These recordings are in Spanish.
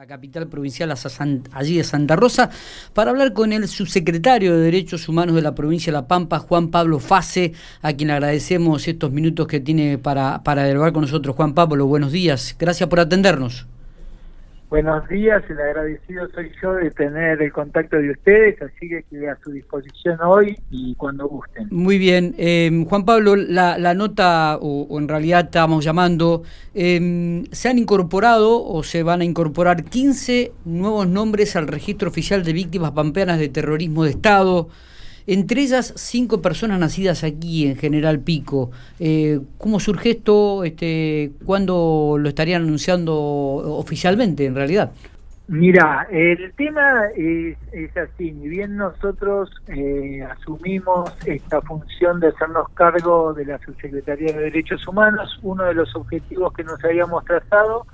la capital provincial, allí de Santa Rosa, para hablar con el subsecretario de Derechos Humanos de la provincia de La Pampa, Juan Pablo Fase, a quien agradecemos estos minutos que tiene para, para dialogar con nosotros. Juan Pablo, buenos días. Gracias por atendernos. Buenos días, el agradecido soy yo de tener el contacto de ustedes, así que a su disposición hoy y cuando gusten. Muy bien, em, Juan Pablo, la, nota, o, en realidad estábamos llamando, em, se han incorporado o se van a incorporar 15 nuevos nombres al registro oficial de víctimas pampeanas de terrorismo de Estado entre ellas cinco personas nacidas aquí en General Pico. Eh, ¿Cómo surge esto? Este, ¿Cuándo lo estarían anunciando oficialmente en realidad? Mira, el tema es, así, ni bien nosotros eh, asumimos esta función de hacernos cargo de la Subsecretaría de Derechos Humanos, uno de los objetivos que nos habíamos trazado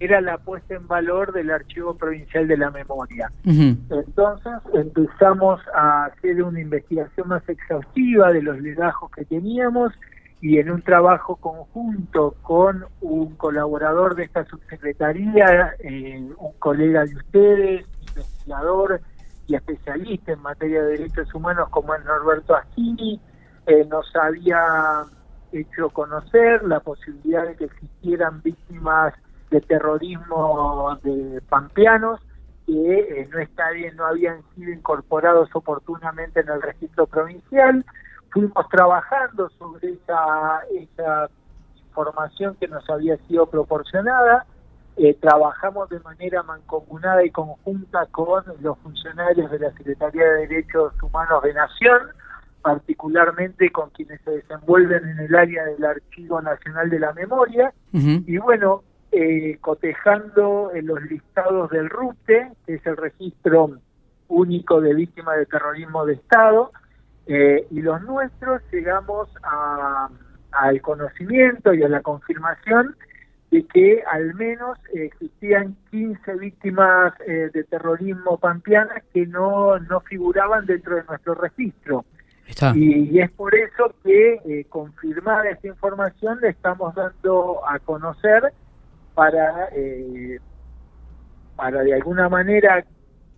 era la puesta en valor del Archivo Provincial de la Memoria. Entonces empezamos a hacer una investigación más exhaustiva de los legajos que teníamos y en un trabajo conjunto con un colaborador de esta subsecretaría, eh, un colega de ustedes, investigador y especialista en materia de derechos humanos como es Norberto Asquini, eh, nos había hecho conocer la posibilidad de que existieran víctimas de terrorismo de pampeanos que eh, no está bien, no habían sido incorporados oportunamente en el registro provincial. Fuimos trabajando sobre esa, esa información que nos había sido proporcionada. Eh, trabajamos de manera mancomunada y conjunta con los funcionarios de la Secretaría de Derechos Humanos de Nación, particularmente con quienes se desenvuelven en el área del Archivo Nacional de la Memoria. Y bueno, eh, cotejando en los listados del RUTE, que es el registro único de víctimas de terrorismo de Estado, eh, y los nuestros llegamos al conocimiento y a la confirmación de que al menos existían 15 víctimas eh, de terrorismo pampeanas que no, no figuraban dentro de nuestro registro. Y, y, es por eso que, eh, confirmada esta información, le estamos dando a conocer para, eh, para de alguna manera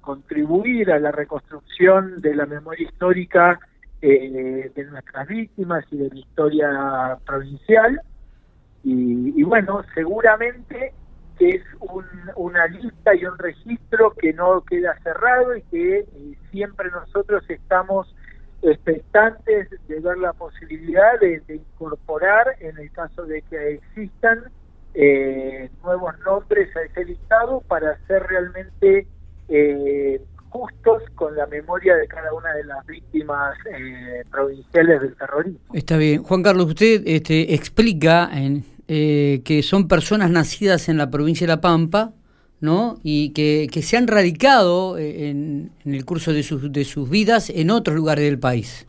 contribuir a la reconstrucción de la memoria histórica eh, de nuestras víctimas y de la historia provincial. Y, bueno, seguramente es una lista y un registro que no queda cerrado y que eh, siempre nosotros estamos expectantes de ver la posibilidad de incorporar en el caso de que existan eh, nuevos nombres a ese listado para ser realmente eh, justos con la memoria de cada una de las víctimas eh, provinciales del terrorismo. Está bien. Juan Carlos, usted este, explica en, eh, que son personas nacidas en la provincia de La Pampa, ¿no? Y que, que se han radicado en, en el curso de sus, de sus vidas en otros lugares del país.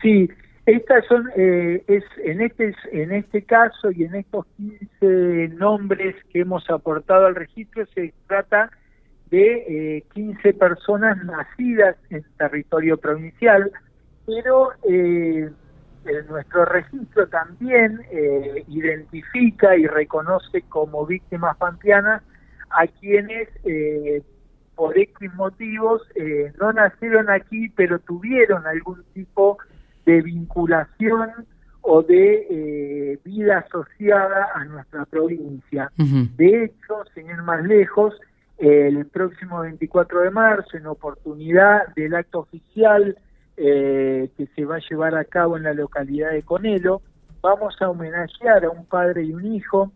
Sí, estas son, eh, es en este en este caso y en estos 15 nombres que hemos aportado al registro se trata de eh, 15 personas nacidas en territorio provincial, pero eh, nuestro registro también eh, identifica y reconoce como víctimas pampeanas a quienes eh, por X motivos eh, no nacieron aquí, pero tuvieron algún tipo de de vinculación o de eh, vida asociada a nuestra provincia. De hecho, sin ir más lejos, el próximo 24 de marzo, en oportunidad del acto oficial eh, que se va a llevar a cabo en la localidad de Conelo, vamos a homenajear a un padre y un hijo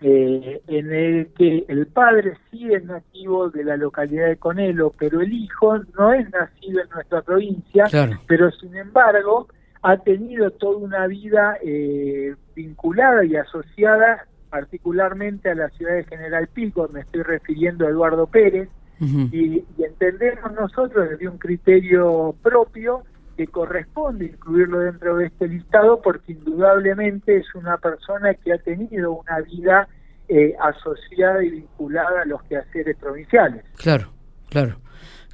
eh, en el que el padre sí es nativo de la localidad de Conelo, pero el hijo no es nacido en nuestra provincia, pero sin embargo ha tenido toda una vida eh, vinculada y asociada particularmente a la ciudad de General Pico, me estoy refiriendo a Eduardo Pérez, y, y entendemos nosotros desde un criterio propio que corresponde incluirlo dentro de este listado porque indudablemente es una persona que ha tenido una vida eh, asociada y vinculada a los quehaceres provinciales. Claro, claro.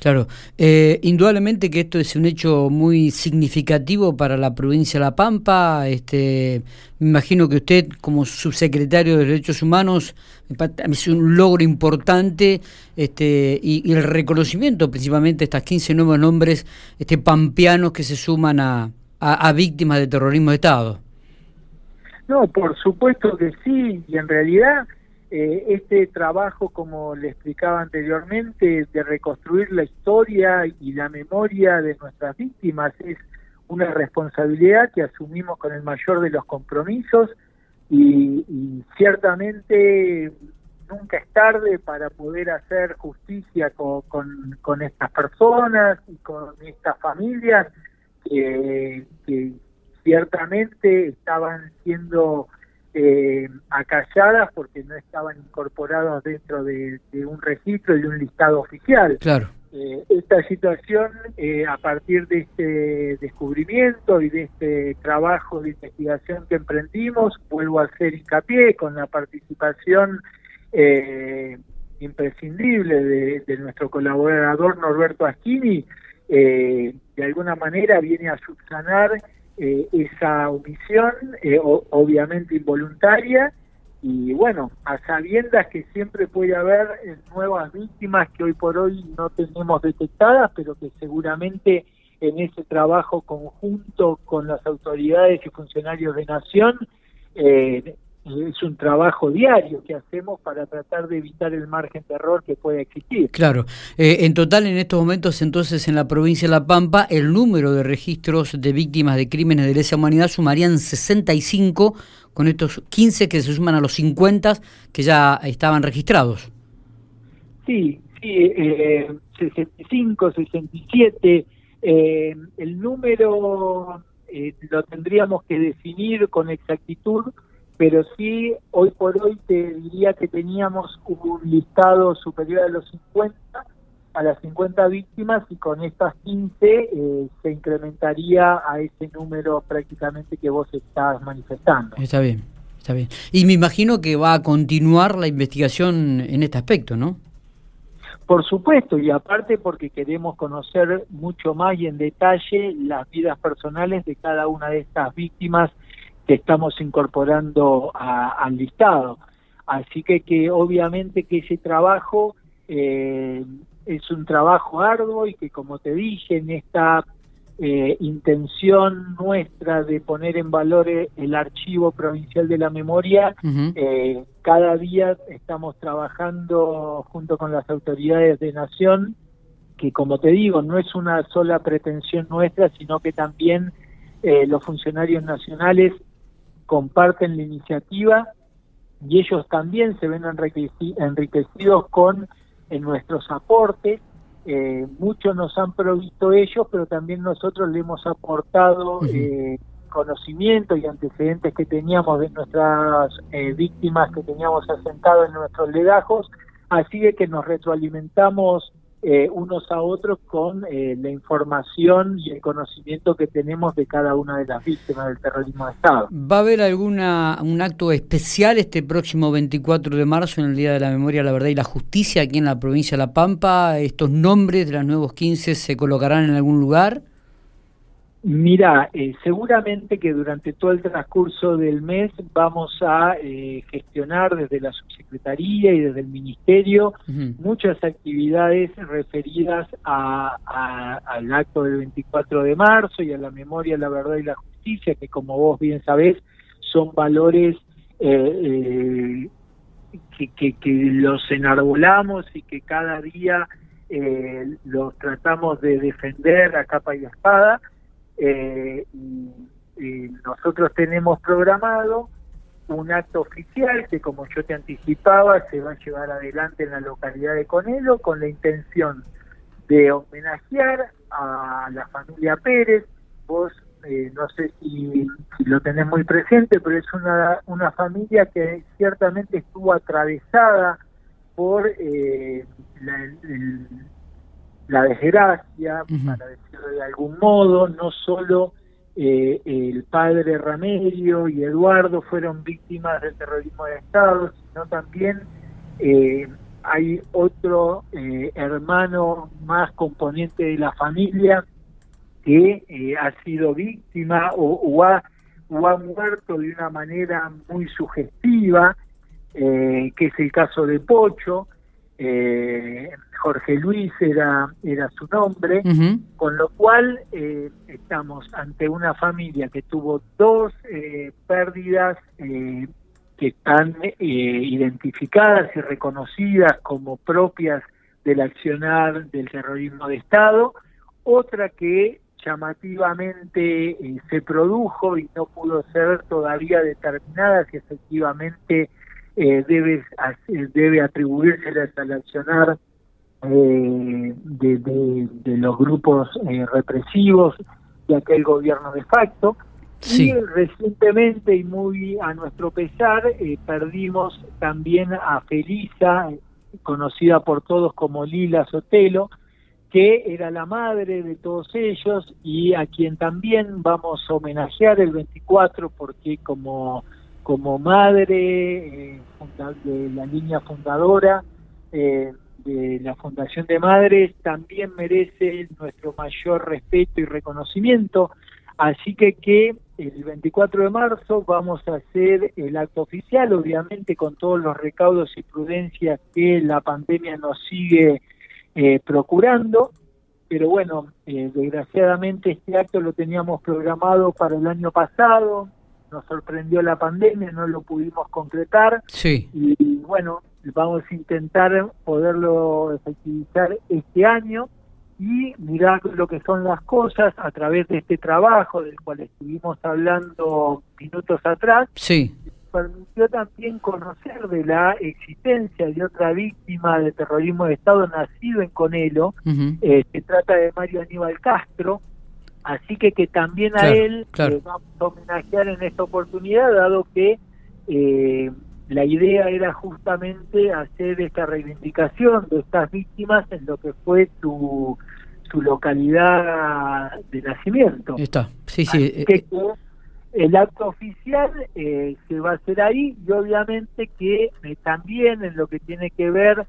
Claro, eh, indudablemente que esto es un hecho muy significativo para la provincia de La Pampa. Este, me imagino que usted, como subsecretario de Derechos Humanos, es un logro importante este, y, el reconocimiento principalmente de estas 15 nuevos nombres este, pampeanos que se suman a, a víctimas de terrorismo de Estado. No, por supuesto que sí, y en realidad eh, este trabajo, como le explicaba anteriormente, de reconstruir la historia y la memoria de nuestras víctimas es una responsabilidad que asumimos con el mayor de los compromisos y, ciertamente nunca es tarde para poder hacer justicia con, con, estas personas y con estas familias que ciertamente estaban siendo eh, acalladas porque no estaban incorporados dentro de, un registro y un listado oficial. Claro. Eh, esta situación, eh, a partir de este descubrimiento y de este trabajo de investigación que emprendimos, vuelvo a hacer hincapié con la participación eh, imprescindible de, de, nuestro colaborador Norberto Aschini, de alguna manera viene a subsanar eh, esa omisión, eh, obviamente involuntaria, y bueno, a sabiendas que siempre puede haber eh, nuevas víctimas que hoy por hoy no tenemos detectadas, pero que seguramente en ese trabajo conjunto con las autoridades y funcionarios de Nación eh, es un trabajo diario que hacemos para tratar de evitar el margen de error que puede existir. Claro. Eh, en total, en estos momentos, entonces, en la provincia de La Pampa, el número de registros de víctimas de crímenes de lesa humanidad sumarían 65, con estos 15 que se suman a los 50 que ya estaban registrados. Sí, sí, eh, 65, 67. Eh, el número eh, lo tendríamos que definir con exactitud pero sí, hoy por hoy te diría que teníamos un listado superior a los 50, a las 50 víctimas y con estas 15 eh, se incrementaría a ese número prácticamente que vos estás manifestando. Está bien, está bien. Y me imagino que va a continuar la investigación en este aspecto, ¿no? Por supuesto, y aparte porque queremos conocer mucho más y en detalle las vidas personales de cada una de estas víctimas que estamos incorporando al listado. Así que, que obviamente que ese trabajo eh, es un trabajo arduo y que como te dije, en esta eh, intención nuestra de poner en valor el archivo provincial de la memoria, eh, cada día estamos trabajando junto con las autoridades de nación, que como te digo, no es una sola pretensión nuestra, sino que también los funcionarios nacionales comparten la iniciativa y ellos también se ven enriquecidos con nuestros aportes. Eh, muchos nos han provisto ellos, pero también nosotros le hemos aportado eh, conocimiento y antecedentes que teníamos de nuestras eh, víctimas que teníamos asentado en nuestros legajos, así de que nos retroalimentamos eh, unos a otros con eh, la información y el conocimiento que tenemos de cada una de las víctimas del terrorismo de Estado. ¿Va a haber alguna un acto especial este próximo 24 de marzo en el Día de la Memoria, la Verdad y la Justicia aquí en la provincia de La Pampa? ¿Estos nombres de los nuevos 15 se colocarán en algún lugar? Mira, eh, seguramente que durante todo el transcurso del mes vamos a eh, gestionar desde la subsecretaría y desde el ministerio muchas actividades referidas al acto del 24 de marzo y a la memoria, la verdad y la justicia, que como vos bien sabés son valores eh, que, que, que, los enarbolamos y que cada día los tratamos de defender a capa y a espada eh, y, nosotros tenemos programado un acto oficial que, como yo te anticipaba, se va a llevar adelante en la localidad de Conelo con la intención de homenajear a la familia Pérez. Vos eh, no sé si, lo tenés muy presente, pero es una, una familia que ciertamente estuvo atravesada por eh, la, el, la desgracia, para decirlo de algún modo, no solo eh, el padre Ramerio y Eduardo fueron víctimas del terrorismo de Estado, sino también eh, hay otro hermano más componente de la familia que ha sido víctima o, ha, o ha muerto de una manera muy sugestiva, que es el caso de Pocho. Eh, Jorge Luis era, era su nombre, con lo cual eh, estamos ante una familia que tuvo dos eh, pérdidas eh, que están identificadas y reconocidas como propias del accionar del terrorismo de Estado, otra que llamativamente se produjo y no pudo ser todavía determinada si efectivamente debe, debe atribuirse al accionar eh, de, los grupos eh, represivos de aquel gobierno de facto. Y recientemente y muy a nuestro pesar eh, perdimos también a Felisa, conocida por todos como Lila Sotelo, que era la madre de todos ellos y a quien también vamos a homenajear el 24 porque como, como madre de la línea fundadora eh, de la Fundación de Madres también merece nuestro mayor respeto y reconocimiento. Así que el 24 de marzo vamos a hacer el acto oficial, obviamente con todos los recaudos y prudencias que la pandemia nos sigue eh, procurando. Pero bueno, eh, desgraciadamente este acto lo teníamos programado para el año pasado, nos sorprendió la pandemia, no lo pudimos concretar. Sí. Y bueno, vamos a intentar poderlo efectivizar este año y mirar lo que son las cosas a través de este trabajo del cual estuvimos hablando minutos atrás. Sí. Permitió también conocer de la existencia de otra víctima de terrorismo de Estado nacido en Conelo. Eh, se trata de Mario Aníbal Castro. Así que que también a él claro. vamos a homenajear en esta oportunidad, dado que eh, la idea era justamente hacer esta reivindicación de estas víctimas en lo que fue su, su localidad de nacimiento. Está, sí, sí. Eh, que, el acto oficial eh, se va a hacer ahí y obviamente que eh, también en lo que tiene que ver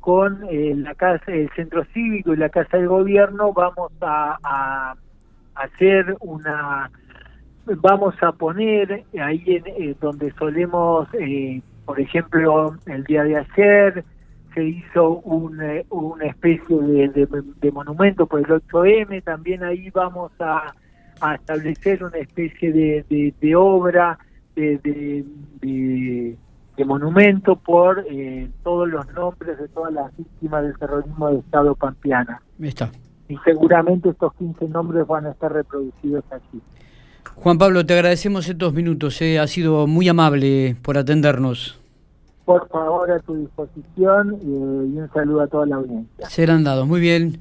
con la casa, el centro cívico y la casa del gobierno vamos a, a hacer una vamos a poner ahí en, eh, donde solemos, eh, por ejemplo, el día de ayer se hizo un, eh, una especie de, de, monumento por el 8M, también ahí vamos a, establecer una especie de, de obra de, monumento por todos los nombres de todas las víctimas del terrorismo de Estado Pampeana. Está. Y seguramente estos 15 nombres van a estar reproducidos aquí. Juan Pablo, te agradecemos estos minutos, eh. ha sido muy amable por atendernos. Por favor, a tu disposición eh, y un saludo a toda la audiencia. Serán dados, muy bien.